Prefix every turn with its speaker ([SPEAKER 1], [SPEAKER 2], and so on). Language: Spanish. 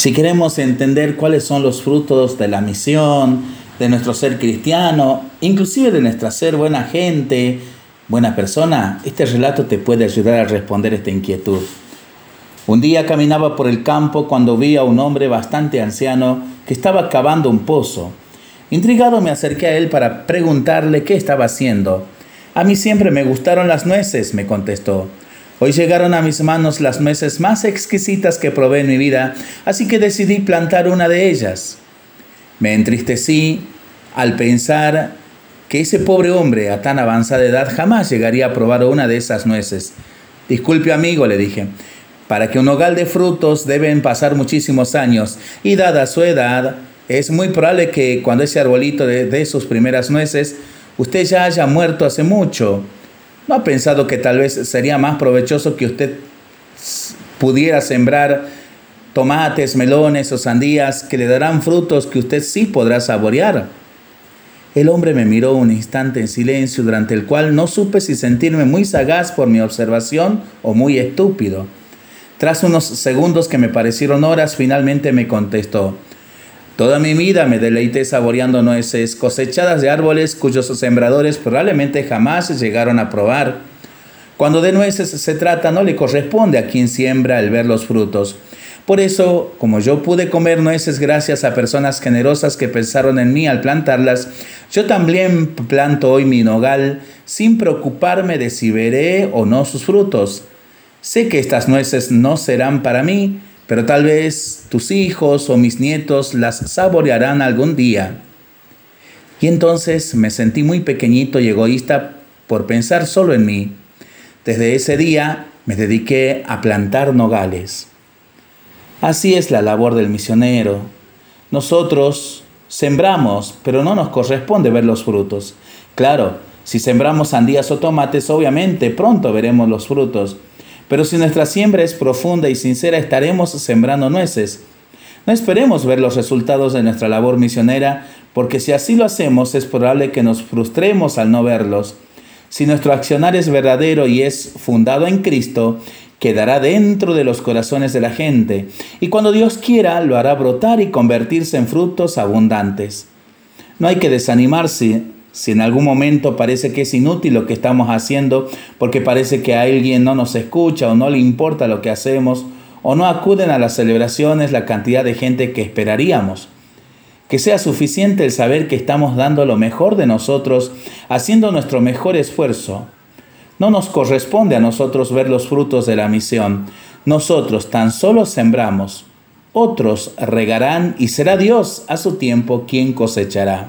[SPEAKER 1] Si queremos entender cuáles son los frutos de la misión, de nuestro ser cristiano, inclusive de nuestra ser buena gente, buena persona, este relato te puede ayudar a responder esta inquietud. Un día caminaba por el campo cuando vi a un hombre bastante anciano que estaba cavando un pozo. Intrigado me acerqué a él para preguntarle qué estaba haciendo. A mí siempre me gustaron las nueces, me contestó. Hoy llegaron a mis manos las nueces más exquisitas que probé en mi vida, así que decidí plantar una de ellas. Me entristecí al pensar que ese pobre hombre a tan avanzada edad jamás llegaría a probar una de esas nueces. Disculpe amigo, le dije, para que un hogar de frutos deben pasar muchísimos años y dada su edad, es muy probable que cuando ese arbolito de, sus primeras nueces, usted ya haya muerto hace mucho. ¿No ha pensado que tal vez sería más provechoso que usted pudiera sembrar tomates, melones o sandías que le darán frutos que usted sí podrá saborear? El hombre me miró un instante en silencio, durante el cual no supe si sentirme muy sagaz por mi observación o muy estúpido. Tras unos segundos que me parecieron horas, finalmente me contestó, Toda mi vida me deleité saboreando nueces cosechadas de árboles cuyos sembradores probablemente jamás llegaron a probar. Cuando de nueces se trata, no le corresponde a quien siembra el ver los frutos. Por eso, como yo pude comer nueces gracias a personas generosas que pensaron en mí al plantarlas, yo también planto hoy mi nogal sin preocuparme de si veré o no sus frutos. Sé que estas nueces no serán para mí, pero tal vez tus hijos o mis nietos las saborearán algún día. Y entonces me sentí muy pequeñito y egoísta por pensar solo en mí. Desde ese día me dediqué a plantar nogales. Así es la labor del misionero. Nosotros sembramos, pero no nos corresponde ver los frutos. Claro, si sembramos sandías o tomates, obviamente pronto veremos los frutos. Pero si nuestra siembra es profunda y sincera, estaremos sembrando nueces. No esperemos ver los resultados de nuestra labor misionera, porque si así lo hacemos es probable que nos frustremos al no verlos. Si nuestro accionar es verdadero y es fundado en Cristo, quedará dentro de los corazones de la gente, y cuando Dios quiera lo hará brotar y convertirse en frutos abundantes. No hay que desanimarse si en algún momento parece que es inútil lo que estamos haciendo porque parece que a alguien no nos escucha o no le importa lo que hacemos o no acuden a las celebraciones la cantidad de gente que esperaríamos. Que sea suficiente el saber que estamos dando lo mejor de nosotros, haciendo nuestro mejor esfuerzo. No nos corresponde a nosotros ver los frutos de la misión. Nosotros tan solo sembramos. Otros regarán y será Dios a su tiempo quien cosechará